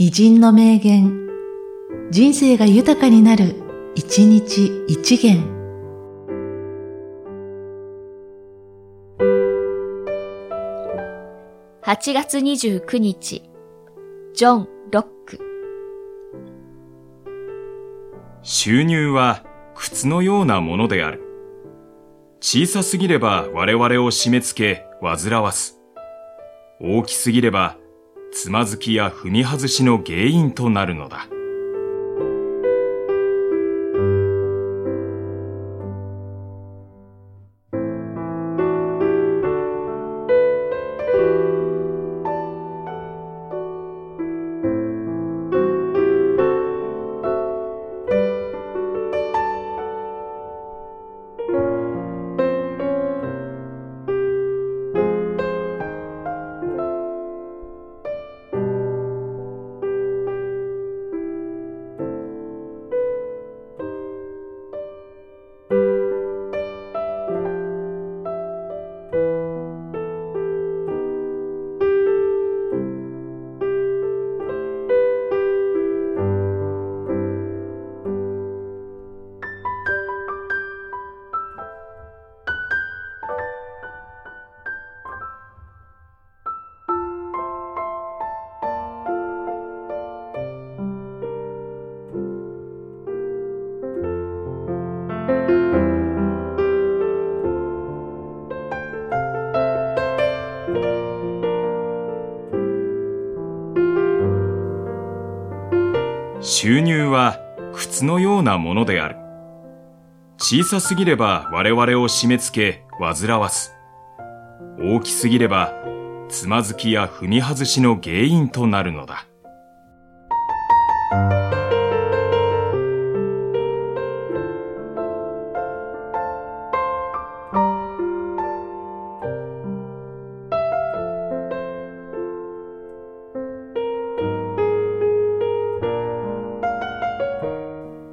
偉人の名言、人生が豊かになる、一日一元。8月29日、ジョン・ロック。収入は靴のようなものである。小さすぎれば我々を締め付け、煩わす。大きすぎればつまずきや踏み外しの原因となるのだ。収入は靴のようなものである。小さすぎれば我々を締め付け、煩わす。大きすぎれば、つまずきや踏み外しの原因となるのだ。